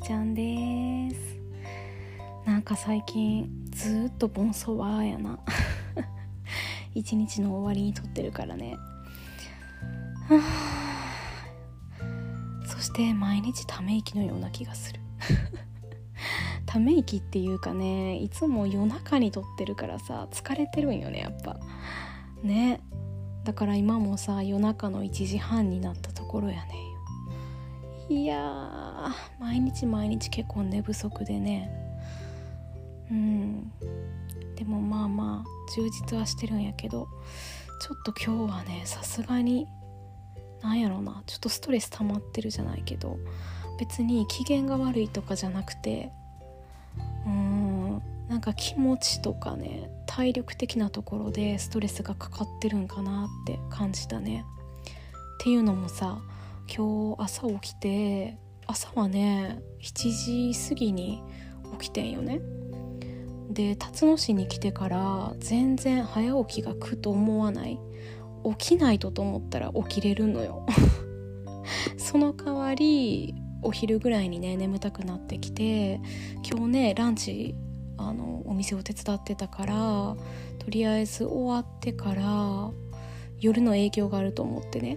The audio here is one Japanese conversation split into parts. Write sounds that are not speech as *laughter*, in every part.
ちゃんです。なんか最近ずっとボンソワーやな。*laughs* 一日の終わりに撮ってるからね。*sighs* そして毎日ため息のような気がする。*laughs* ため息っていうかねいつも夜中に撮ってるからさ疲れてるんよねやっぱ。ね。だから今もさ夜中の1時半になったところやね。いや毎日毎日結構寝不足でねうんでもまあまあ充実はしてるんやけどちょっと今日はねさすがになんやろなちょっとストレス溜まってるじゃないけど別に機嫌が悪いとかじゃなくてうんなんか気持ちとかね体力的なところでストレスがかかってるんかなって感じたね。っていうのもさ今日朝起きて朝はね7時過ぎに起きてんよね。で辰野市に来てから全然早起きが苦と思わない。起きないとと思ったら起きれるのよ。*laughs* その代わりお昼ぐらいにね眠たくなってきて今日ねランチあのお店を手伝ってたからとりあえず終わってから夜の営業があると思ってね。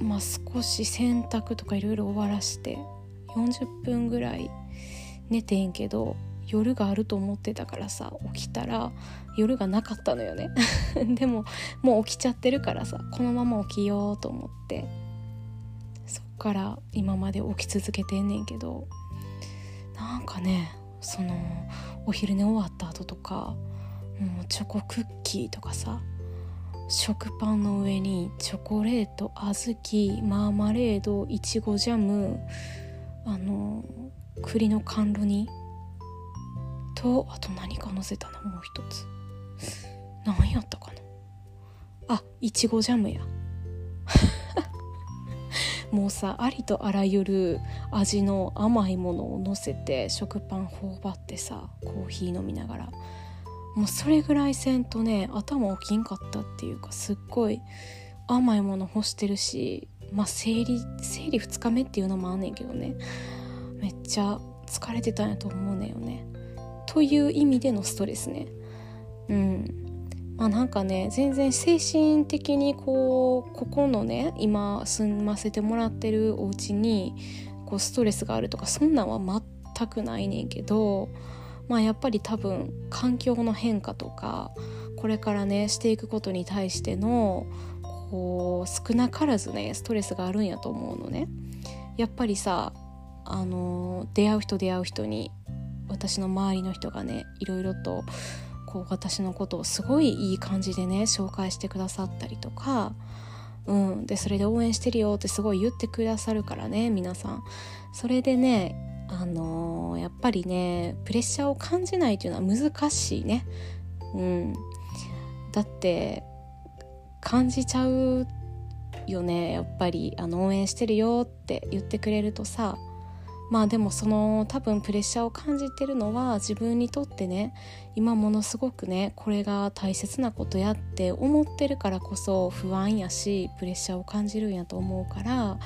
まあ少し洗濯とかいろいろ終わらして40分ぐらい寝てんけど夜があると思ってたからさ起きたら夜がなかったのよね。*laughs* でももう起きちゃってるからさこのまま起きようと思って。そっから今まで起き続けてんねんけどなんかねそのお昼寝終わった後とかもうチョコクッキーとかさ食パンの上にチョコレート小豆マーマレードいちごジャムあの栗の甘露煮とあと何か乗せたなもう一つ。何やったかな？あいちごジャムや。*laughs* もうさありとあらゆる味の甘いものをのせて食パン頬張ってさコーヒー飲みながらもうそれぐらいせんとね頭起きんかったっていうかすっごい甘いもの欲してるしまあ生理生理2日目っていうのもあんねんけどね。めっちゃ疲れてたんやと思うねんよね。という意味でのストレスね。うん。まあなんかね全然精神的にこうここのね今住ませてもらってるお家にこうストレスがあるとかそんなんは全くないねんけどまあやっぱり多分環境の変化とかこれからねしていくことに対してのこう少なからずねストレスがあるんやと思うのね。やっぱりさあの出会う人出会う人に私の周りの人がねいろいろとこう私のことをすごいいい感じでね紹介してくださったりとか、うん、でそれで応援してるよってすごい言ってくださるからね皆さんそれでねあのー、やっぱりねプレッシャーを感じないというのは難しいね。うん。だって感じちゃうよねやっぱり。あの応援してるよって言ってくれるとさ。まあでもその多分プレッシャーを感じてるのは自分にとってね今ものすごくねこれが大切なことやって思ってるからこそ不安やしプレッシャーを感じるんやと思うから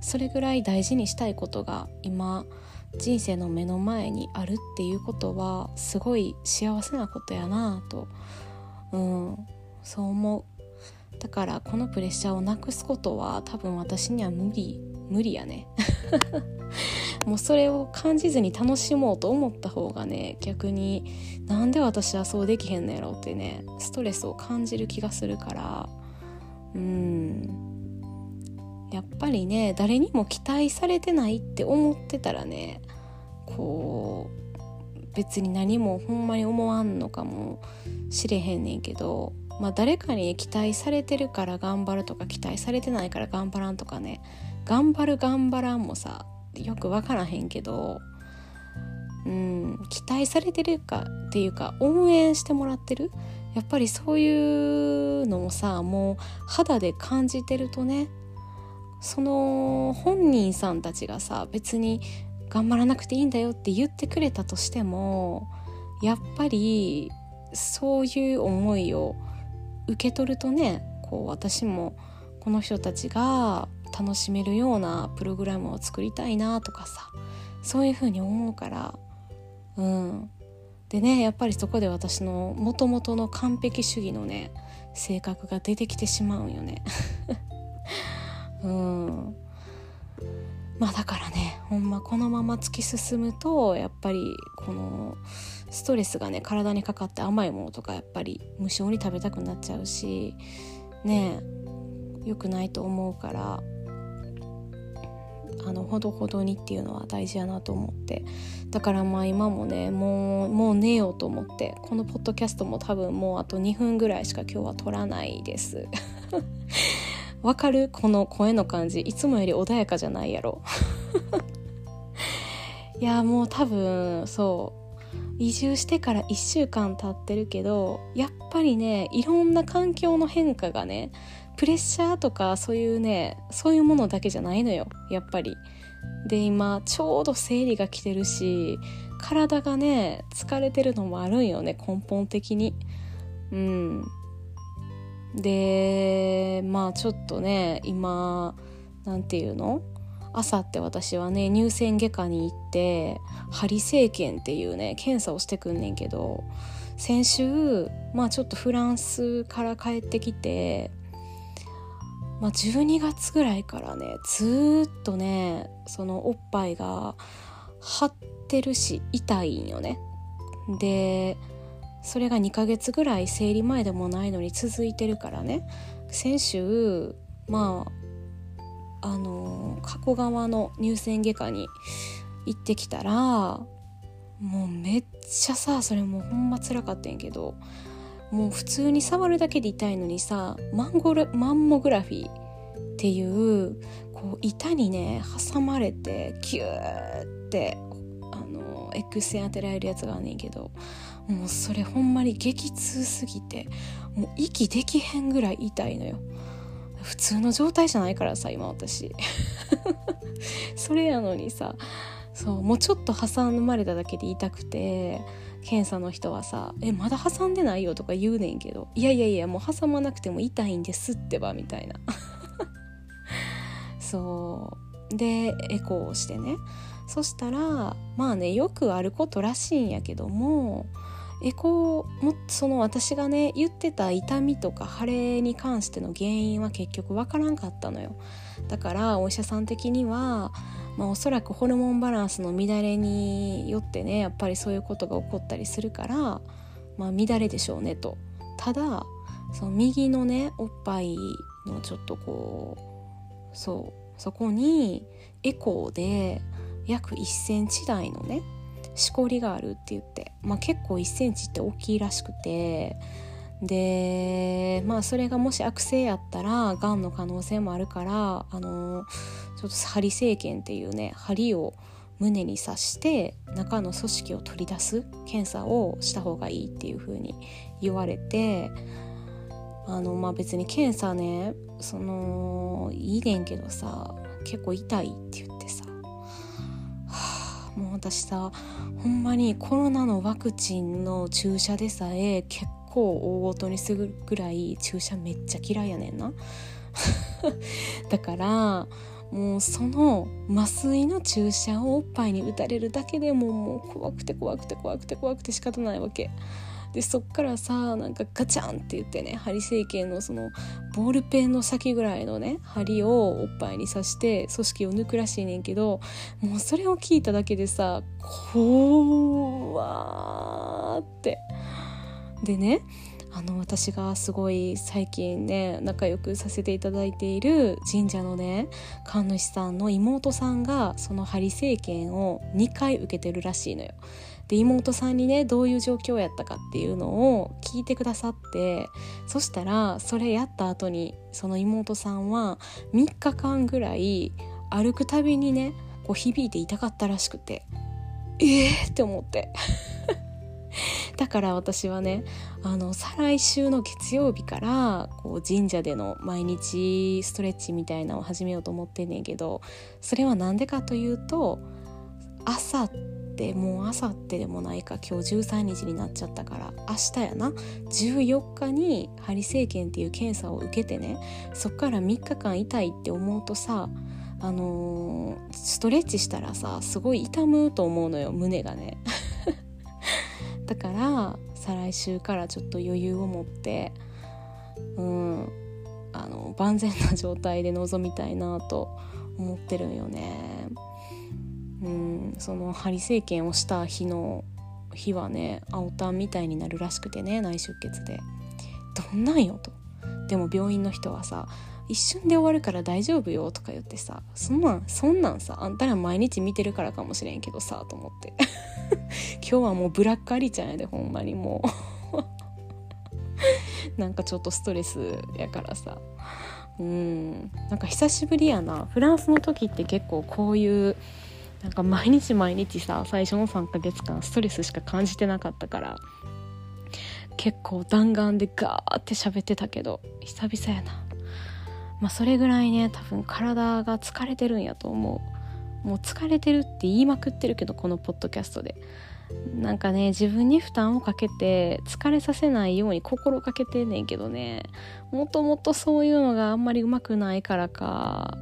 それぐらい大事にしたいことが今人生の目の前にあるっていうことはすごい幸せなことやなぁと、うん、そう思う。だからこのプレッシャーをなくすことは多分私には無理無理やね。*laughs* もうそれを感じずに楽しもうと思った方がね逆になんで私はそうできへんのやろってねストレスを感じる気がするから。うん。やっぱりね誰にも期待されてないって思ってたらねこう別に何もほんまに思わんのかもしれへんねんけどまあ誰かに期待されてるから頑張るとか期待されてないから頑張らんとかね頑張る頑張らんもさよく分からへんけどうん期待されてるかっていうか応援してもらってるやっぱりそういうのもさもう肌で感じてるとねその本人さんたちがさ別に頑張らなくていいんだよって言ってくれたとしてもやっぱりそういう思いを受け取るとねこう私もこの人たちが楽しめるようなプログラムを作りたいなとかさそういうふうに思うからうん。でねやっぱりそこで私のもともとの完璧主義のね性格が出てきてしまうんよね。うん。まあだからねほんまこのまま突き進むとやっぱりこのストレスがね体にかかって甘いものとかやっぱり無性に食べたくなっちゃうしね良くないと思うからあのほどほどにっていうのは大事やなと思って。だからまあ今もねもうもう寝ようと思ってこのポッドキャストも多分もうあと2分ぐらいしか今日は撮らないです。わかる？この声の感じ。いつもより穏やかじゃないやろ。*laughs* いやもう多分そう。移住してから1週間経ってるけどやっぱりねいろんな環境の変化がねプレッシャーとかそういうねそういうものだけじゃないのよ。やっぱり。で今ちょうど生理が来てるし体がね疲れてるのもあるんよね根本的に。うん。でまあちょっとね今なんていうの？朝って私はね乳腺外科に行って針生検っていうね検査をしてくんねんけど先週まあちょっとフランスから帰ってきてまあ、12月ぐらいからねずっとねそのおっぱいが張ってるし痛いんよね。でそれが2ヶ月ぐらい生理前でもないのに続いてるからね。先週まああの加古川の乳腺外科に行ってきたらもうめっちゃさそれもうほんまつらかったんやけどもう普通に触るだけで痛いのにさマンゴルマンモグラフィーっていうこう板にね挟まれてキューってあの X 線当てられるやつがあんねんけどもうそれほんまに激痛すぎてもう息できへんぐらい痛いのよ。普通の状態じゃないからさ今私。*laughs* それやのにさそうもうちょっと挟まれただけで痛くて検査の人はさ「えまだ挟んでないよ」とか言うねんけど「いやいやいやもう挟まなくても痛いんですってば」みたいな。*laughs* そう。でエコーをしてね。そしたらまあねよくあることらしいんやけどもエコーもその私がね言ってた痛みとか腫れに関しての原因は結局わからんかったのよ。だからお医者さん的にはまあ、おそらくホルモンバランスの乱れによってねやっぱりそういうことが起こったりするから、まあ、乱れでしょうねと。ただその右のねおっぱいのちょっとこうそうそこにエコーで約1センチ台のねしこりがあるって言って、まあ、結構1センチって大きいらしくてでまあそれがもし悪性やったらがんの可能性もあるからあのちょっと針生検っていうね針を胸に刺して中の組織を取り出す検査をした方がいいっていう風に言われてあのまあ別に検査ねそのいいねんけどさ結構痛いって言ってさ、もう私さほんまにコロナのワクチンの注射でさえ結構大ごとにするぐらい注射めっちゃ嫌いやねんな。*laughs* だからもうその麻酔の注射をおっぱいに打たれるだけでももう怖くて怖くて怖くて怖くて仕方ないわけ。でそっからさなんかガチャンって言ってね針整形のそのボールペンの先ぐらいのね針をおっぱいに刺して組織を抜くらしいねんけどもうそれを聞いただけでさ怖ーってでねあの私がすごい最近ね仲良くさせていただいている神社のね神主さんの妹さんがその針生検を2回受けてるらしいのよ。で妹さんにねどういう状況やったかっていうのを聞いてくださってそしたらそれやった後にその妹さんは3日間ぐらい歩くたびにねこう響いて痛かったらしくてええー、って思って。*laughs* だから私はねあの再来週の月曜日からこう神社での毎日ストレッチみたいなのを始めようと思ってんねんけどそれは何でかというと朝ってもうあさってでもないか今日13日になっちゃったから明日やな14日に針生検っていう検査を受けてねそっから3日間痛いって思うとさあのー、ストレッチしたらさすごい痛むと思うのよ胸がね *laughs* だから再来週からちょっと余裕を持ってうんあの万全な状態で臨みたいなと思ってるんよね。うん。その針生検をした日の日はね青タンみたいになるらしくてね内出血で。どんなんよと。でも病院の人はさ一瞬で終わるから大丈夫よとか言ってさそんなんそんなんさあんたら毎日見てるからかもしれんけどさと思って。*laughs* 今日はもうブラックアリちゃんやでほんまにもう。*laughs* なんかちょっとストレスやからさ。うん。なんか久しぶりやな。フランスの時って結構こういうなんか毎日毎日さ最初の3ヶ月間ストレスしか感じてなかったから結構弾丸でガーって喋ってたけど久々やな。まあそれぐらいね多分体が疲れてるんやと思う。もう疲れてるって言いまくってるけどこのポッドキャストで。なんかね自分に負担をかけて疲れさせないように心がけてんねんけどね。もともとそういうのがあんまりうまくないからか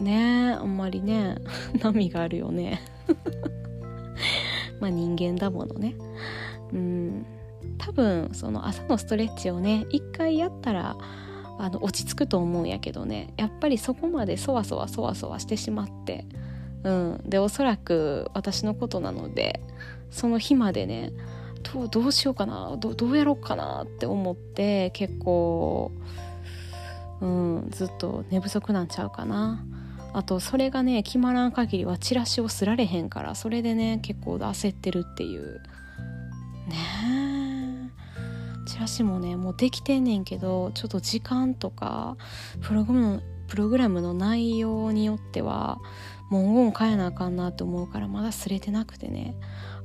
ねあんまりね *laughs* 波があるよね。*laughs* まあ人間だものね。うん。多分その朝のストレッチをね一回やったらあの落ち着くと思うんやけどね。やっぱりそこまでそわそわそわそわしてしまって。うん。でおそらく私のことなのでその日までねどうどうしようかなどどうやろうかなって思って結構うんずっと寝不足なんちゃうかな。あとそれがね決まらん限りはチラシをすられへんからそれでね結構焦ってるっていう。ねチラシもねもうできてんねんけどちょっと時間とかプログラムプログラムの内容によっては文言変えなあかんなと思うからまだすれてなくてね。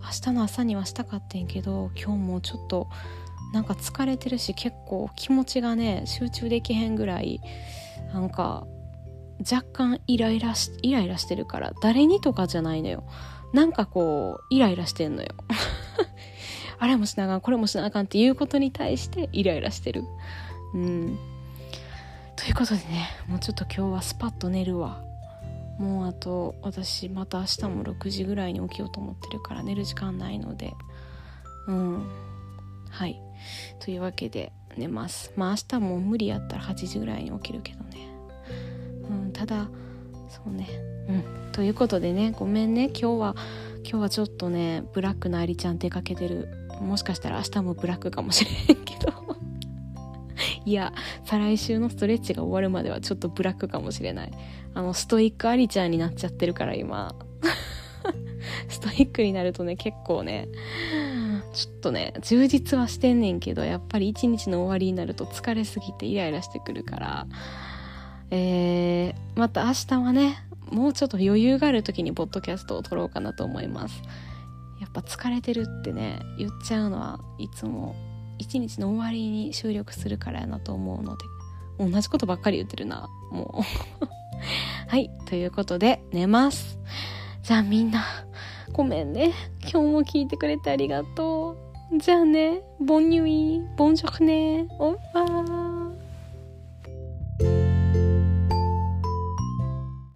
明日の朝にはしたかってんけど今日もちょっとなんか疲れてるし結構気持ちがね集中できへんぐらいなんか若干イライラしイライラしてるから誰にとかじゃないのよ。なんかこうイライラしてんのよ。*laughs* あれもしなあかんこれもしなあかんっていうことに対してイライラしてる。うん。ということでねもうちょっと今日はスパッと寝るわ。もうあと私また明日も6時ぐらいに起きようと思ってるから寝る時間ないので。うん。はい。というわけで寝ます。まあ明日も無理やったら8時ぐらいに起きるけどね。ただそうね。うん。ということでねごめんね。今日は今日はちょっとねブラックなありちゃん出かけてる。もしかしたら明日もブラックかもしれへんけど。*laughs* いや再来週のストレッチが終わるまではちょっとブラックかもしれない。あのストイックありちゃんになっちゃってるから今。*laughs* ストイックになるとね結構ねちょっとね充実はしてんねんけどやっぱり一日の終わりになると疲れすぎてイライラしてくるから。えー、また明日はねもうちょっと余裕がある時にポッドキャストを撮ろうかなと思います。やっぱ疲れてるってね言っちゃうのはいつも一日の終わりに収録するからやなと思うので同じことばっかり言ってるな。もう。*laughs* はいということで寝ます。じゃあみんなごめんね。今日も聞いてくれてありがとう。じゃあねボンニュイボンジョクね。オッパー。